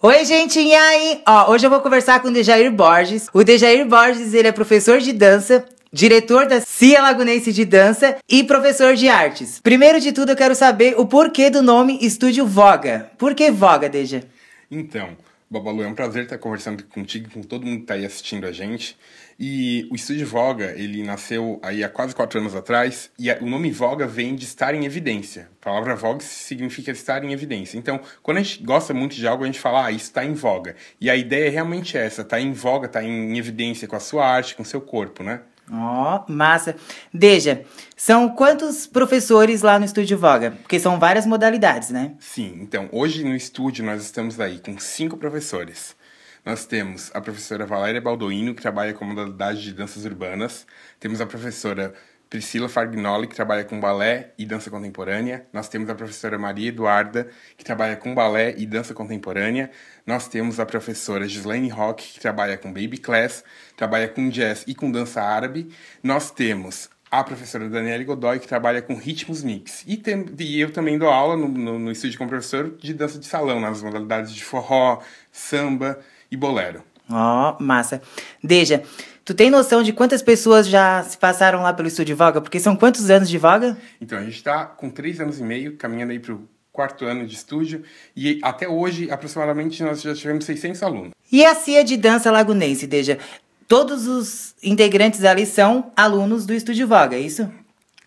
Oi, gente, e aí? Ó, hoje eu vou conversar com o Dejair Borges. O Dejair Borges, ele é professor de dança, diretor da CIA Lagunense de Dança e professor de artes. Primeiro de tudo, eu quero saber o porquê do nome Estúdio Voga. Por que Voga, Deja? Então, Babalu, é um prazer estar conversando contigo, com todo mundo que está aí assistindo a gente. E o Estúdio Voga, ele nasceu aí há quase quatro anos atrás, e o nome Voga vem de estar em evidência. A palavra Voga significa estar em evidência. Então, quando a gente gosta muito de algo, a gente fala, ah, isso está em voga. E a ideia é realmente essa, tá em voga, tá em evidência com a sua arte, com o seu corpo, né? Ó, oh, massa. Deja, são quantos professores lá no Estúdio Voga? Porque são várias modalidades, né? Sim, então, hoje no estúdio nós estamos aí com cinco professores. Nós temos a professora Valéria Baldoino, que trabalha com modalidade de danças urbanas. Temos a professora Priscila Fargnoli, que trabalha com balé e dança contemporânea. Nós temos a professora Maria Eduarda, que trabalha com balé e dança contemporânea. Nós temos a professora Gislaine Rock, que trabalha com baby class, trabalha com jazz e com dança árabe. Nós temos a professora Daniela Godoy, que trabalha com ritmos mix. E, tem, e eu também dou aula no, no, no estúdio como professor de dança de salão, nas modalidades de forró, samba e bolero. Ó, oh, massa. Deja, tu tem noção de quantas pessoas já se passaram lá pelo estúdio Voga? Porque são quantos anos de Voga? Então, a gente está com três anos e meio, caminhando aí para o quarto ano de estúdio, e até hoje, aproximadamente, nós já tivemos 600 alunos. E a CIA de Dança Lagunense, Deja? Todos os integrantes ali são alunos do Estúdio Voga, é isso?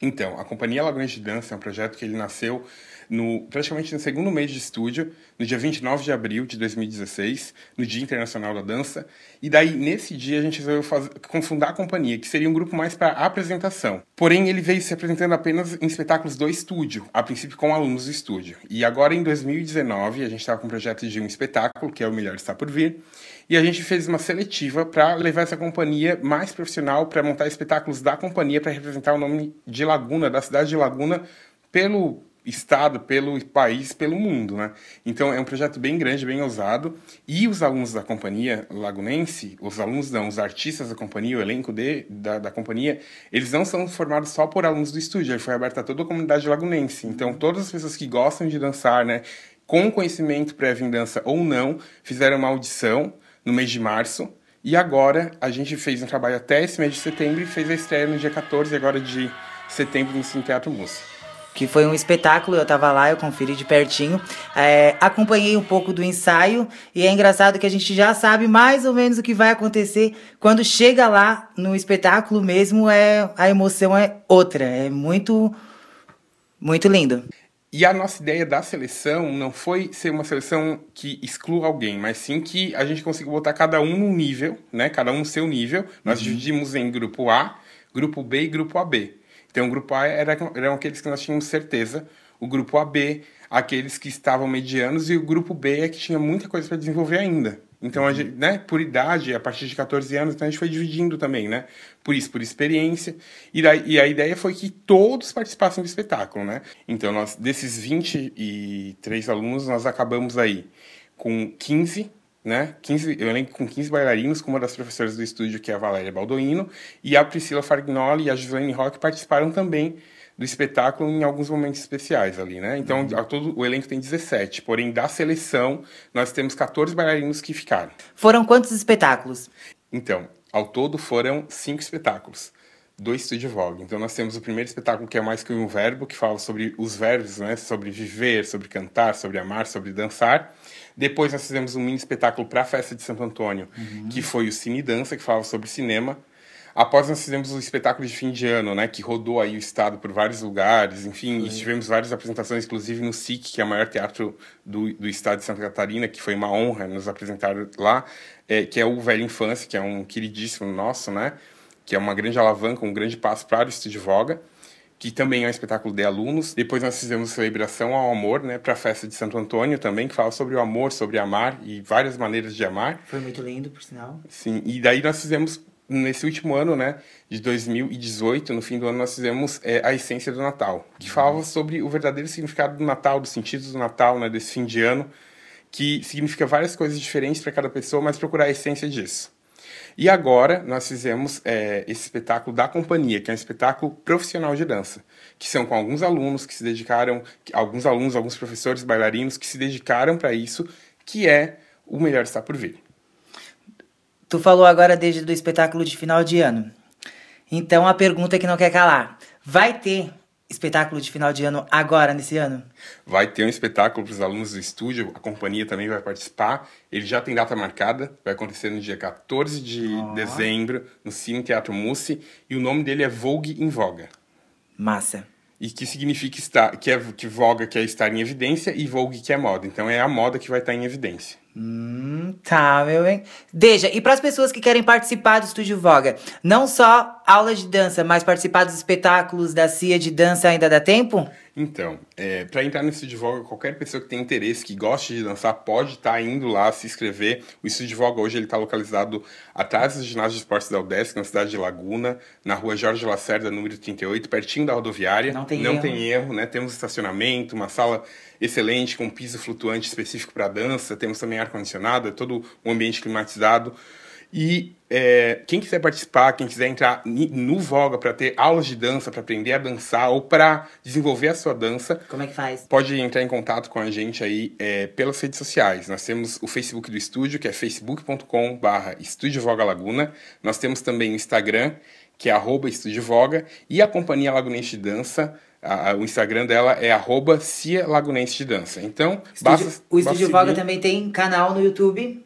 Então, a Companhia Lagunense de Dança é um projeto que ele nasceu no, praticamente no segundo mês de estúdio, no dia 29 de abril de 2016, no Dia Internacional da Dança. E daí, nesse dia, a gente resolveu confundar a companhia, que seria um grupo mais para apresentação. Porém, ele veio se apresentando apenas em espetáculos do estúdio, a princípio com alunos do estúdio. E agora, em 2019, a gente estava com um projeto de um espetáculo, que é o Melhor Está Por Vir, e a gente fez uma seletiva para levar essa companhia mais profissional para montar espetáculos da companhia para representar o nome de Laguna, da cidade de Laguna, pelo estado, pelo país, pelo mundo, né? Então é um projeto bem grande, bem ousado. E os alunos da companhia lagunense, os alunos não, os artistas da companhia, o elenco de, da, da companhia, eles não são formados só por alunos do estúdio, ele foi aberto a toda a comunidade lagunense. Então todas as pessoas que gostam de dançar, né, com conhecimento prévio em dança ou não, fizeram uma audição no mês de março. E agora a gente fez um trabalho até esse mês de setembro e fez a estreia no dia 14 agora de setembro no Cine Teatro Música que foi um espetáculo, eu tava lá, eu conferi de pertinho. É, acompanhei um pouco do ensaio e é engraçado que a gente já sabe mais ou menos o que vai acontecer quando chega lá no espetáculo mesmo, é a emoção é outra, é muito muito lindo. E a nossa ideia da seleção não foi ser uma seleção que exclua alguém, mas sim que a gente consiga botar cada um no nível, né? Cada um no seu nível. Nós uhum. dividimos em grupo A, grupo B e grupo AB. Então, o grupo A era, eram aqueles que nós tínhamos certeza, o grupo AB, aqueles que estavam medianos, e o grupo B é que tinha muita coisa para desenvolver ainda. Então, a gente, né, por idade, a partir de 14 anos, então a gente foi dividindo também, né? Por isso, por experiência. E, daí, e a ideia foi que todos participassem do espetáculo, né? Então, nós, desses 23 alunos, nós acabamos aí com 15 né? 15, eu lembro com 15 bailarinos, com uma das professoras do estúdio, que é a Valéria Baldoino, e a Priscila Fargnoli e a Gislaine Rock participaram também do espetáculo em alguns momentos especiais ali, né? Então, uhum. todo o elenco tem 17, porém da seleção nós temos 14 bailarinos que ficaram. Foram quantos espetáculos? Então, ao todo foram cinco espetáculos do Estúdio Vogue. Então nós temos o primeiro espetáculo que é mais que um verbo, que fala sobre os verbos, né? Sobre viver, sobre cantar, sobre amar, sobre dançar. Depois nós fizemos um mini espetáculo para a festa de Santo Antônio, uhum. que foi o Cine Dança, que falava sobre cinema. Após nós fizemos o espetáculo de fim de ano, né, que rodou aí o estado por vários lugares, enfim, e tivemos várias apresentações, inclusive no SIC, que é o maior teatro do, do estado de Santa Catarina, que foi uma honra nos apresentar lá, é, que é o Velho Infância, que é um queridíssimo nosso, né, que é uma grande alavanca, um grande passo para o Estúdio Voga que também é um espetáculo de alunos. Depois nós fizemos celebração ao amor, né, para a festa de Santo Antônio também, que fala sobre o amor, sobre amar e várias maneiras de amar. Foi muito lindo, por sinal. Sim, e daí nós fizemos nesse último ano, né, de 2018, no fim do ano nós fizemos é, a essência do Natal, que uhum. falava sobre o verdadeiro significado do Natal, dos sentidos do Natal, né, desse fim de ano, que significa várias coisas diferentes para cada pessoa, mas procurar a essência disso. E agora nós fizemos é, esse espetáculo da companhia, que é um espetáculo profissional de dança, que são com alguns alunos que se dedicaram, alguns alunos, alguns professores bailarinos que se dedicaram para isso, que é o melhor está por vir. Tu falou agora desde do espetáculo de final de ano. Então a pergunta que não quer calar: vai ter espetáculo de final de ano agora, nesse ano? Vai ter um espetáculo para os alunos do estúdio, a companhia também vai participar. Ele já tem data marcada, vai acontecer no dia 14 de oh. dezembro, no Cine Teatro Mussi, e o nome dele é Vogue em Voga. Massa. E que significa estar, que, é, que voga que é estar em evidência e vogue que é moda. Então é a moda que vai estar em evidência. Hum, tá, meu bem. Deja, e para as pessoas que querem participar do Estúdio Voga, não só aulas de dança, mas participar dos espetáculos da CIA de dança ainda dá tempo? Então, é, para entrar no Estúdio Voga, qualquer pessoa que tem interesse, que goste de dançar, pode estar tá indo lá se inscrever. O Estúdio Voga hoje ele está localizado atrás do ginásio de esportes da UDESC, na cidade de Laguna, na rua Jorge Lacerda, número 38, pertinho da rodoviária. Não tem Não erro. tem erro, né? Temos estacionamento, uma sala excelente, com piso flutuante específico para dança, temos também ar-condicionado, é todo um ambiente climatizado. E é, quem quiser participar, quem quiser entrar no Voga para ter aulas de dança, para aprender a dançar ou para desenvolver a sua dança, como é que faz? Pode entrar em contato com a gente aí é, pelas redes sociais. Nós temos o Facebook do estúdio, que é facebook.com/barra Estúdio Voga Laguna. Nós temos também o Instagram, que é arroba Estúdio Voga, e a Companhia Lagunense de Dança a, a, o Instagram dela é arroba Cia Lagunense de Dança. Então, Estúdio, basta, O Estúdio basta Voga também tem canal no YouTube,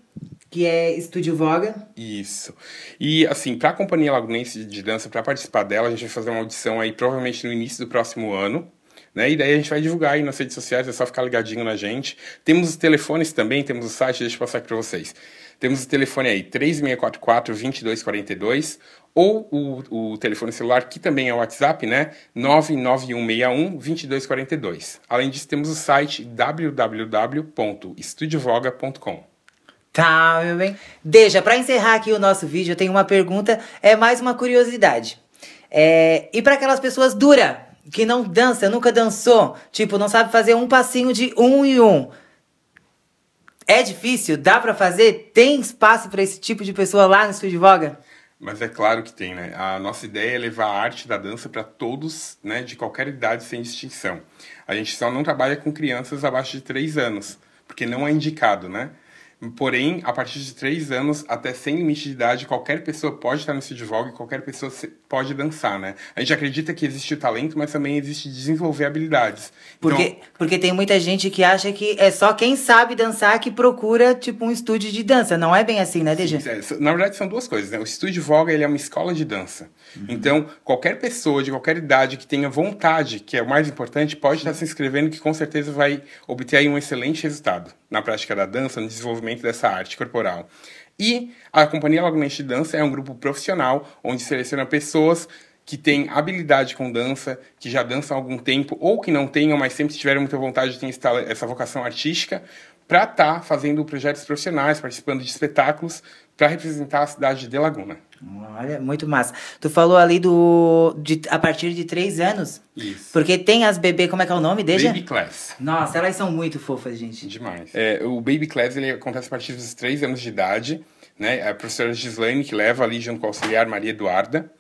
que é Estúdio Voga. Isso. E, assim, para a Companhia Lagunense de Dança, para participar dela, a gente vai fazer uma audição aí provavelmente no início do próximo ano. Né? E daí a gente vai divulgar aí nas redes sociais, é só ficar ligadinho na gente. Temos os telefones também, temos o site, deixa eu passar aqui para vocês. Temos o telefone aí, 3644-2242 ou o, o telefone celular, que também é o WhatsApp, né? 99161-2242. Além disso, temos o site www.estudiovoga.com. Tá, meu bem. Deixa, para encerrar aqui o nosso vídeo, eu tenho uma pergunta, é mais uma curiosidade. É, e para aquelas pessoas duras, que não dança, nunca dançou, tipo, não sabe fazer um passinho de um e um. É difícil? Dá para fazer? Tem espaço para esse tipo de pessoa lá no Estúdio Voga? Mas é claro que tem, né? A nossa ideia é levar a arte da dança para todos, né, de qualquer idade, sem distinção. A gente só não trabalha com crianças abaixo de 3 anos, porque não é indicado, né? Porém, a partir de 3 anos, até sem limite de idade, qualquer pessoa pode estar no estúdio Vogue e qualquer pessoa pode dançar, né? A gente acredita que existe o talento, mas também existe desenvolver habilidades. Porque, então, porque tem muita gente que acha que é só quem sabe dançar que procura, tipo, um estúdio de dança. Não é bem assim, né, DG? É, na verdade, são duas coisas, né? O estúdio Vogue, ele é uma escola de dança. Uhum. Então, qualquer pessoa de qualquer idade que tenha vontade, que é o mais importante, pode estar se inscrevendo que com certeza vai obter aí um excelente resultado na prática da dança, no desenvolvimento dessa arte corporal. E a Companhia Lagunense de Dança é um grupo profissional onde seleciona pessoas que têm habilidade com dança, que já dançam há algum tempo, ou que não tenham, mas sempre tiveram muita vontade de ter essa vocação artística, para estar tá fazendo projetos profissionais, participando de espetáculos, para representar a cidade de Laguna. Olha, muito massa. Tu falou ali do de, a partir de três anos. Isso. Porque tem as bebê, como é que é o nome? Deixa? Baby Class. Nossa, elas são muito fofas, gente. Demais. É, o Baby Class ele acontece a partir dos três anos de idade. Né? A professora Gislaine que leva ali junto com a auxiliar Maria Eduarda,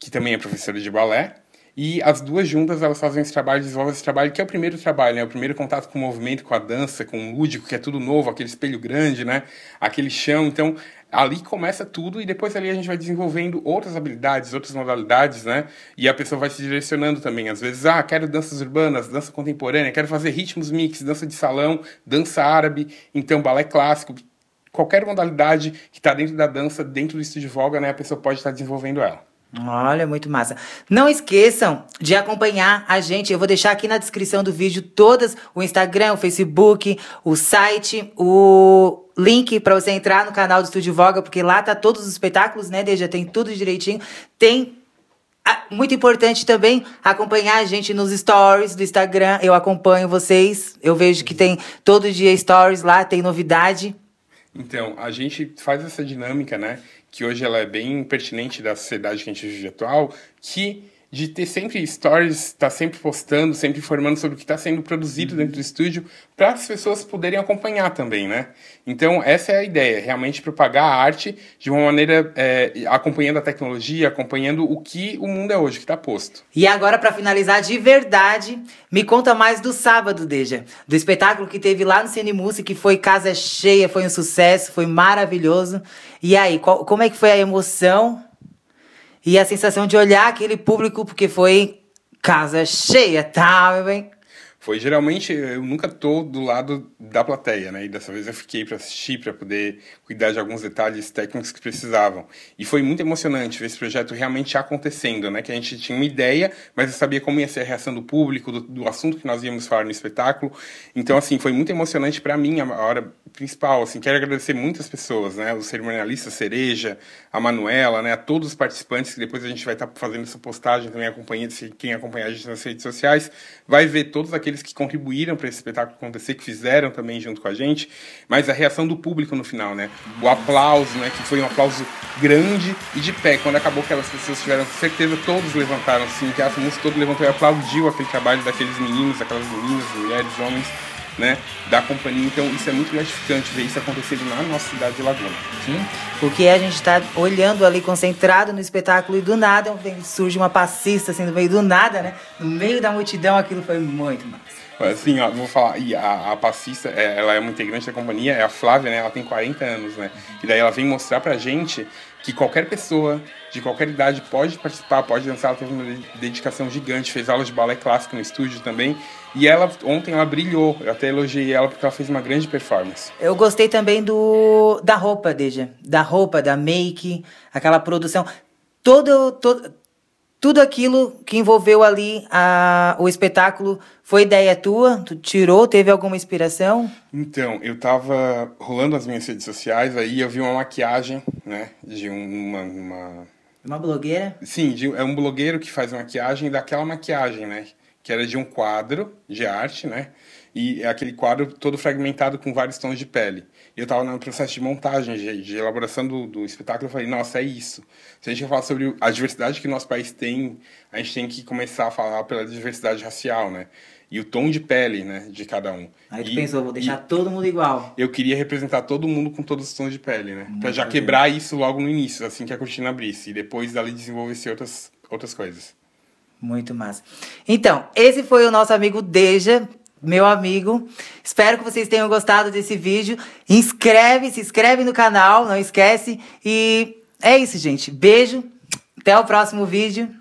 que também é professora de balé. E as duas juntas, elas fazem esse trabalho, desenvolvem esse trabalho, que é o primeiro trabalho, né? O primeiro contato com o movimento, com a dança, com o lúdico, que é tudo novo, aquele espelho grande, né? Aquele chão. Então, ali começa tudo e depois ali a gente vai desenvolvendo outras habilidades, outras modalidades, né? E a pessoa vai se direcionando também. Às vezes, ah, quero danças urbanas, dança contemporânea, quero fazer ritmos mix, dança de salão, dança árabe, então balé clássico. Qualquer modalidade que está dentro da dança, dentro do estúdio voga, né? A pessoa pode estar desenvolvendo ela. Olha, muito massa. Não esqueçam de acompanhar a gente. Eu vou deixar aqui na descrição do vídeo todas o Instagram, o Facebook, o site, o link para você entrar no canal do Estúdio Voga, porque lá tá todos os espetáculos, né, Deja? Tem tudo direitinho. Tem ah, muito importante também acompanhar a gente nos stories do Instagram. Eu acompanho vocês. Eu vejo que tem todo dia stories lá, tem novidade. Então, a gente faz essa dinâmica, né? Que hoje ela é bem pertinente da sociedade que a gente vive atual, que de ter sempre stories, estar tá sempre postando, sempre informando sobre o que está sendo produzido dentro do estúdio, para as pessoas poderem acompanhar também, né? Então, essa é a ideia, realmente propagar a arte de uma maneira é, acompanhando a tecnologia, acompanhando o que o mundo é hoje, que está posto. E agora, para finalizar de verdade, me conta mais do sábado, Deja, do espetáculo que teve lá no Cine Música, que foi casa cheia, foi um sucesso, foi maravilhoso. E aí, qual, como é que foi a emoção e a sensação de olhar aquele público, porque foi casa cheia, tá, meu bem? Foi geralmente eu nunca tô do lado da plateia, né? E dessa vez eu fiquei para assistir, para poder cuidar de alguns detalhes técnicos que precisavam. E foi muito emocionante ver esse projeto realmente acontecendo, né? Que a gente tinha uma ideia, mas eu sabia como ia ser a reação do público, do, do assunto que nós íamos falar no espetáculo. Então, assim, foi muito emocionante para mim a hora principal. Assim, quero agradecer muitas pessoas, né? Os cerimonialistas Cereja, a Manuela, né? A todos os participantes que depois a gente vai estar tá fazendo essa postagem também acompanhando, quem acompanhar a gente nas redes sociais vai ver todos aqueles aqueles que contribuíram para esse espetáculo acontecer, que fizeram também junto com a gente, mas a reação do público no final, né? O aplauso, né? Que foi um aplauso grande e de pé. Quando acabou, aquelas pessoas tiveram certeza, todos levantaram assim, que a música todo levantou e aplaudiu aquele trabalho daqueles meninos, aquelas meninas, mulheres, homens né, da companhia. Então isso é muito gratificante ver isso acontecendo na nossa cidade de Laguna. Sim, porque a gente está olhando ali concentrado no espetáculo e do nada surge uma passista assim no meio do nada, né? No meio da multidão, aquilo foi muito massa. Assim, ó, vou falar, e a, a passista, é, ela é uma integrante da companhia, é a Flávia, né? Ela tem 40 anos, né? E daí ela vem mostrar pra gente que qualquer pessoa de qualquer idade pode participar, pode dançar. Ela teve uma dedicação gigante, fez aulas de balé clássico no estúdio também. E ela, ontem, ela brilhou. Eu até elogiei ela porque ela fez uma grande performance. Eu gostei também do da roupa, Deja. Da roupa, da make, aquela produção. Todo, todo, tudo aquilo que envolveu ali a, o espetáculo foi ideia tua? Tu tirou? Teve alguma inspiração? Então, eu tava rolando as minhas redes sociais, aí eu vi uma maquiagem, né, de uma... Uma, uma blogueira? Sim, de, é um blogueiro que faz maquiagem daquela maquiagem, né, que era de um quadro de arte, né, e é aquele quadro todo fragmentado com vários tons de pele. E eu estava no processo de montagem, de, de elaboração do, do, espetáculo, eu falei, nossa, é isso. Se a gente falar sobre a diversidade que o nosso país tem, a gente tem que começar a falar pela diversidade racial, né? E o tom de pele, né, de cada um. Aí tu e, pensou, vou deixar todo mundo igual. Eu queria representar todo mundo com todos os tons de pele, né? Para já quebrar isso logo no início, assim que a cortina abrisse. E depois dali desenvolver outras, outras coisas. Muito massa. Então, esse foi o nosso amigo Deja, meu amigo. Espero que vocês tenham gostado desse vídeo. Inscreve, se inscreve no canal, não esquece. E é isso, gente. Beijo. Até o próximo vídeo.